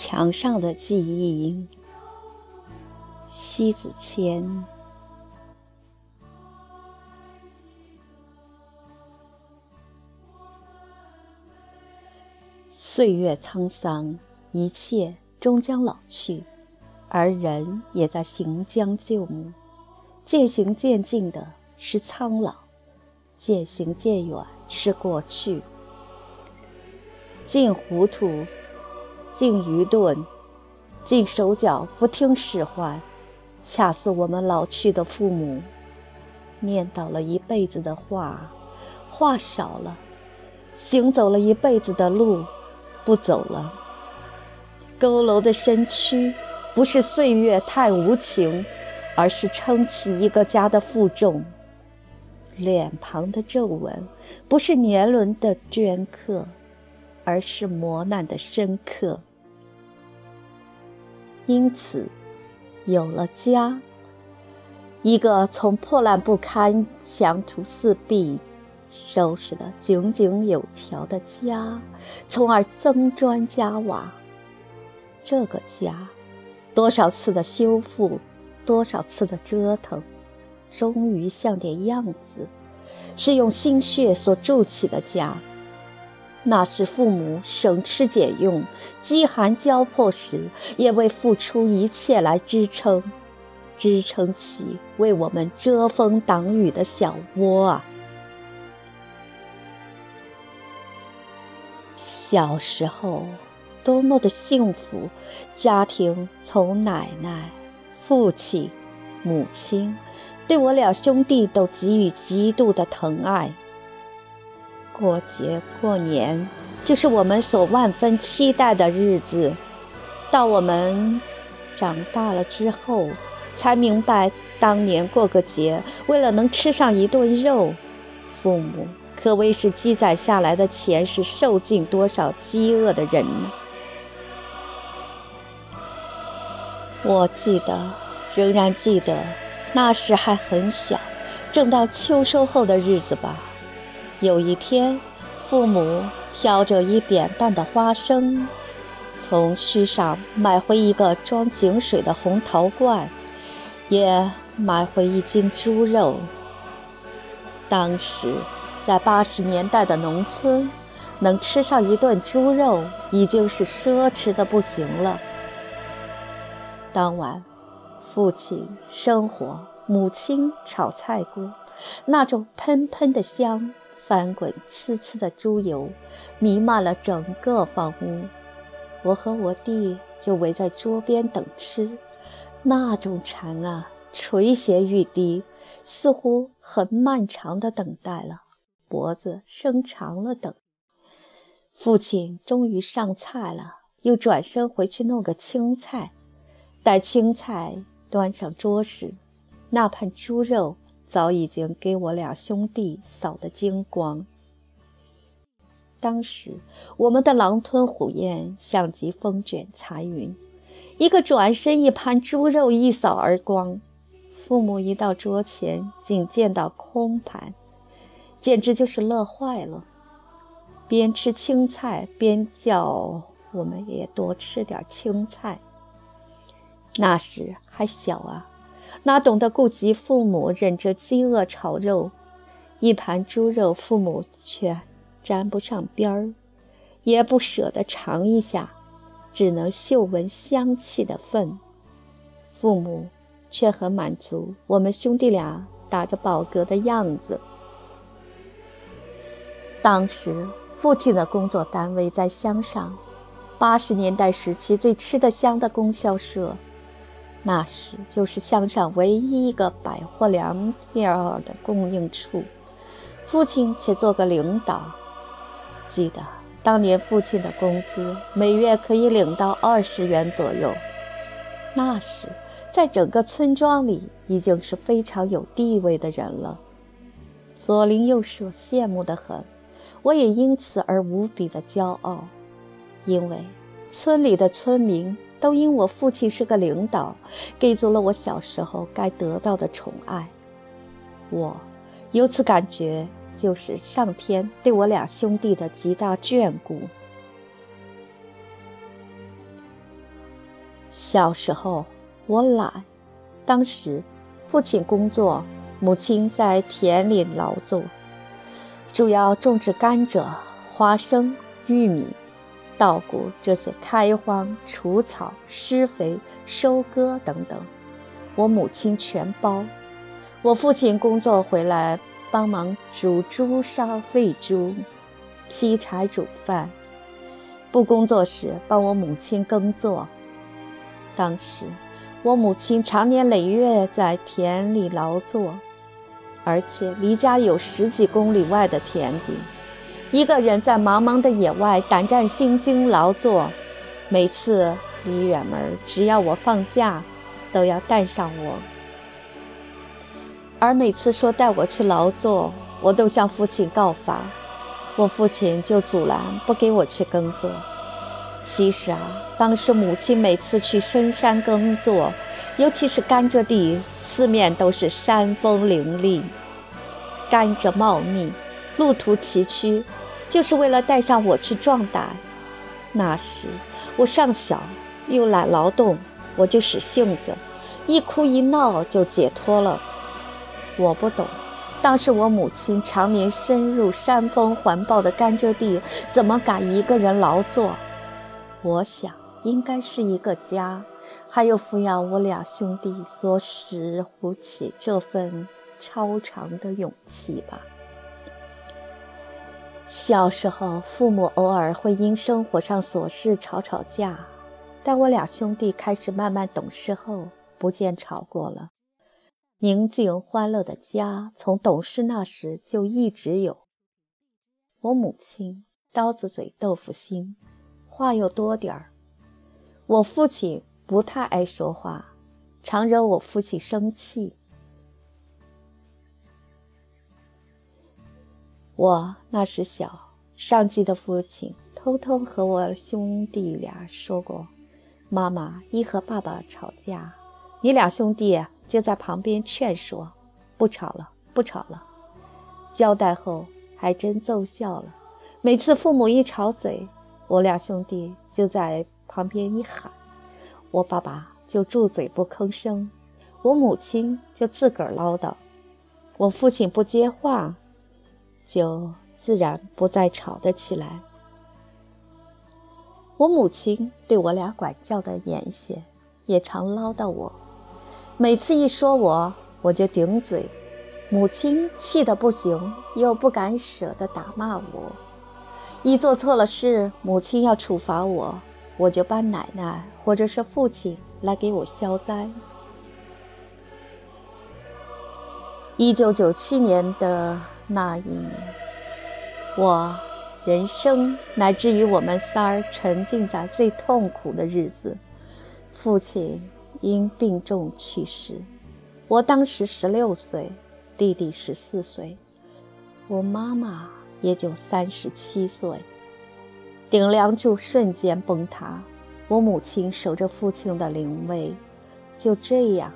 墙上的记忆，西子谦。岁月沧桑，一切终将老去，而人也在行将就木。渐行渐近的是苍老，渐行渐远是过去。尽糊涂，尽愚钝，尽手脚不听使唤，恰似我们老去的父母，念叨了一辈子的话，话少了；行走了一辈子的路，不走了。佝偻的身躯，不是岁月太无情，而是撑起一个家的负重；脸庞的皱纹，不是年轮的镌刻。而是磨难的深刻，因此有了家，一个从破烂不堪、墙土四壁收拾得井井有条的家，从而增砖加瓦。这个家，多少次的修复，多少次的折腾，终于像点样子，是用心血所筑起的家。那是父母省吃俭用、饥寒交迫时，也未付出一切来支撑，支撑起为我们遮风挡雨的小窝啊！小时候多么的幸福，家庭从奶奶、父亲、母亲，对我俩兄弟都给予极度的疼爱。过节过年，就是我们所万分期待的日子。到我们长大了之后，才明白，当年过个节，为了能吃上一顿肉，父母可谓是积攒下来的钱是受尽多少饥饿的人呢？我记得，仍然记得，那时还很小，正到秋收后的日子吧。有一天，父母挑着一扁担的花生，从市上买回一个装井水的红陶罐，也买回一斤猪肉。当时，在八十年代的农村，能吃上一顿猪肉已经是奢侈的不行了。当晚，父亲生火，母亲炒菜锅，那种喷喷的香。翻滚呲呲的猪油，弥漫了整个房屋。我和我弟就围在桌边等吃，那种馋啊，垂涎欲滴，似乎很漫长的等待了，脖子伸长了等。父亲终于上菜了，又转身回去弄个青菜。待青菜端上桌时，那盘猪肉。早已经给我俩兄弟扫得精光。当时我们的狼吞虎咽，像极风卷残云，一个转身，一盘猪肉一扫而光。父母一到桌前，竟见到空盘，简直就是乐坏了，边吃青菜边叫我们也多吃点青菜。那时还小啊。哪懂得顾及父母，忍着饥饿炒肉，一盘猪肉，父母却沾不上边儿，也不舍得尝一下，只能嗅闻香气的份。父母却很满足，我们兄弟俩打着饱嗝的样子。当时父亲的工作单位在乡上，八十年代时期最吃得香的供销社。那时就是乡上唯一一个百货粮店的供应处，父亲却做个领导。记得当年父亲的工资每月可以领到二十元左右，那时在整个村庄里已经是非常有地位的人了。左邻右舍羡慕得很，我也因此而无比的骄傲，因为村里的村民。都因我父亲是个领导，给足了我小时候该得到的宠爱，我由此感觉就是上天对我俩兄弟的极大眷顾。小时候我懒，当时父亲工作，母亲在田里劳作，主要种植甘蔗、花生、玉米、稻谷这些开荒、除草、施肥、收割等等，我母亲全包。我父亲工作回来，帮忙煮猪烧、喂猪、劈柴、煮饭；不工作时，帮我母亲耕作。当时，我母亲常年累月在田里劳作，而且离家有十几公里外的田地，一个人在茫茫的野外胆战心惊劳作。每次离远门，只要我放假，都要带上我。而每次说带我去劳作，我都向父亲告发，我父亲就阻拦，不给我去耕作。其实啊，当时母亲每次去深山耕作，尤其是甘蔗地，四面都是山峰林立，甘蔗茂密，路途崎岖，就是为了带上我去壮胆。那时我尚小，又懒劳动，我就使性子，一哭一闹就解脱了。我不懂，当时我母亲常年深入山峰环抱的甘蔗地，怎么敢一个人劳作？我想，应该是一个家，还有抚养我俩兄弟所使乎起这份超长的勇气吧。小时候，父母偶尔会因生活上琐事吵吵架，但我俩兄弟开始慢慢懂事后，不见吵过了。宁静欢乐的家，从懂事那时就一直有。我母亲刀子嘴豆腐心。话又多点儿，我父亲不太爱说话，常惹我父亲生气。我那时小，上级的父亲偷偷和我兄弟俩说过：“妈妈一和爸爸吵架，你俩兄弟就在旁边劝说，不吵了，不吵了。”交代后还真奏效了，每次父母一吵嘴。我俩兄弟就在旁边一喊，我爸爸就住嘴不吭声，我母亲就自个儿唠叨，我父亲不接话，就自然不再吵得起来。我母亲对我俩管教的严些，也常唠叨我，每次一说我，我就顶嘴，母亲气得不行，又不敢舍得打骂我。一做错了事，母亲要处罚我，我就搬奶奶或者是父亲来给我消灾。一九九七年的那一年，我人生乃至于我们仨儿沉浸在最痛苦的日子。父亲因病重去世，我当时十六岁，弟弟十四岁，我妈妈。也就三十七岁，顶梁柱瞬间崩塌。我母亲守着父亲的灵位，就这样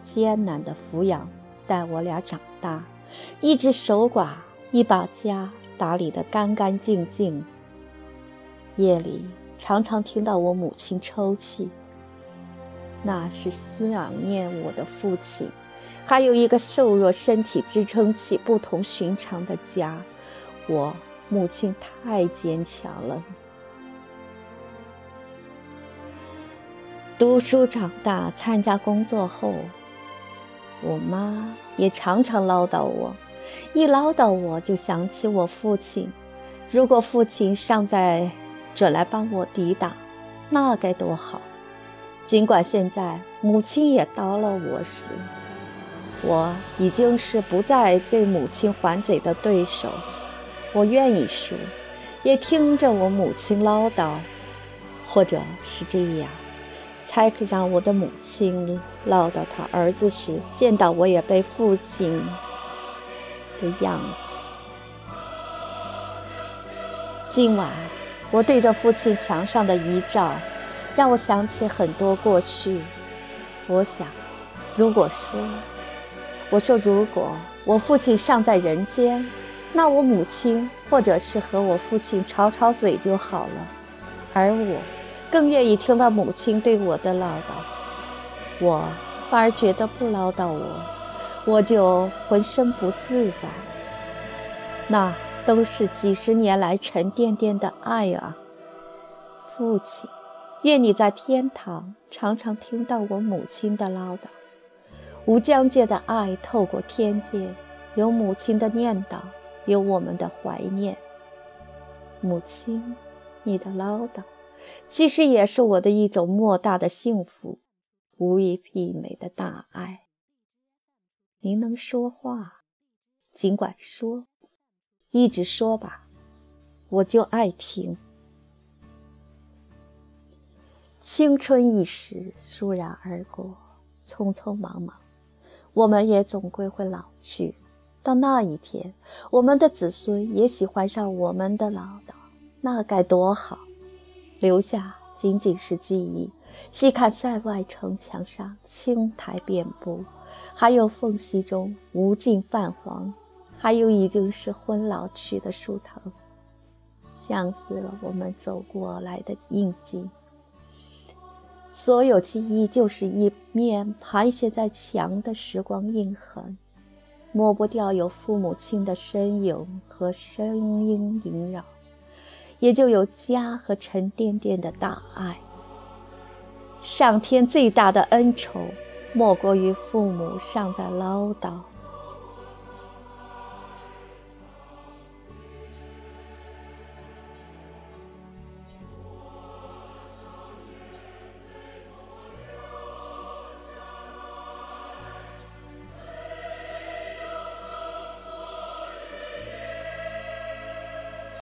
艰难地抚养带我俩长大，一直守寡，一把家打理得干干净净。夜里常常听到我母亲抽泣，那是思念我的父亲，还有一个瘦弱身体支撑起不同寻常的家。我母亲太坚强了。读书长大，参加工作后，我妈也常常唠叨我，一唠叨我就想起我父亲。如果父亲尚在，准来帮我抵挡，那该多好！尽管现在母亲也叨了我时，我已经是不再对母亲还嘴的对手。我愿意输，也听着我母亲唠叨，或者是这样，才可让我的母亲唠叨他儿子时见到我也被父亲的样子。今晚我对着父亲墙上的遗照，让我想起很多过去。我想，如果说，我说如果我父亲尚在人间。那我母亲或者是和我父亲吵吵嘴就好了，而我更愿意听到母亲对我的唠叨。我反而觉得不唠叨我，我就浑身不自在。那都是几十年来沉甸甸的爱啊，父亲。愿你在天堂常常听到我母亲的唠叨，无疆界的爱透过天界，有母亲的念叨，有我们的怀念。母亲，你的唠叨，其实也是我的一种莫大的幸福，无以媲美的大爱。您能说话，尽管说，一直说吧，我就爱听。青春一时，倏然而过，匆匆忙忙，我们也总归会老去。到那一天，我们的子孙也喜欢上我们的唠叨，那该多好！留下仅仅是记忆。细看塞外城墙上青苔遍布，还有缝隙中无尽泛黄，还有已经是昏老去的树藤，像似了我们走过来的印记。所有记忆就是一面盘旋在墙的时光印痕，抹不掉有父母亲的身影和声音萦绕，也就有家和沉甸甸的大爱。上天最大的恩宠，莫过于父母尚在唠叨，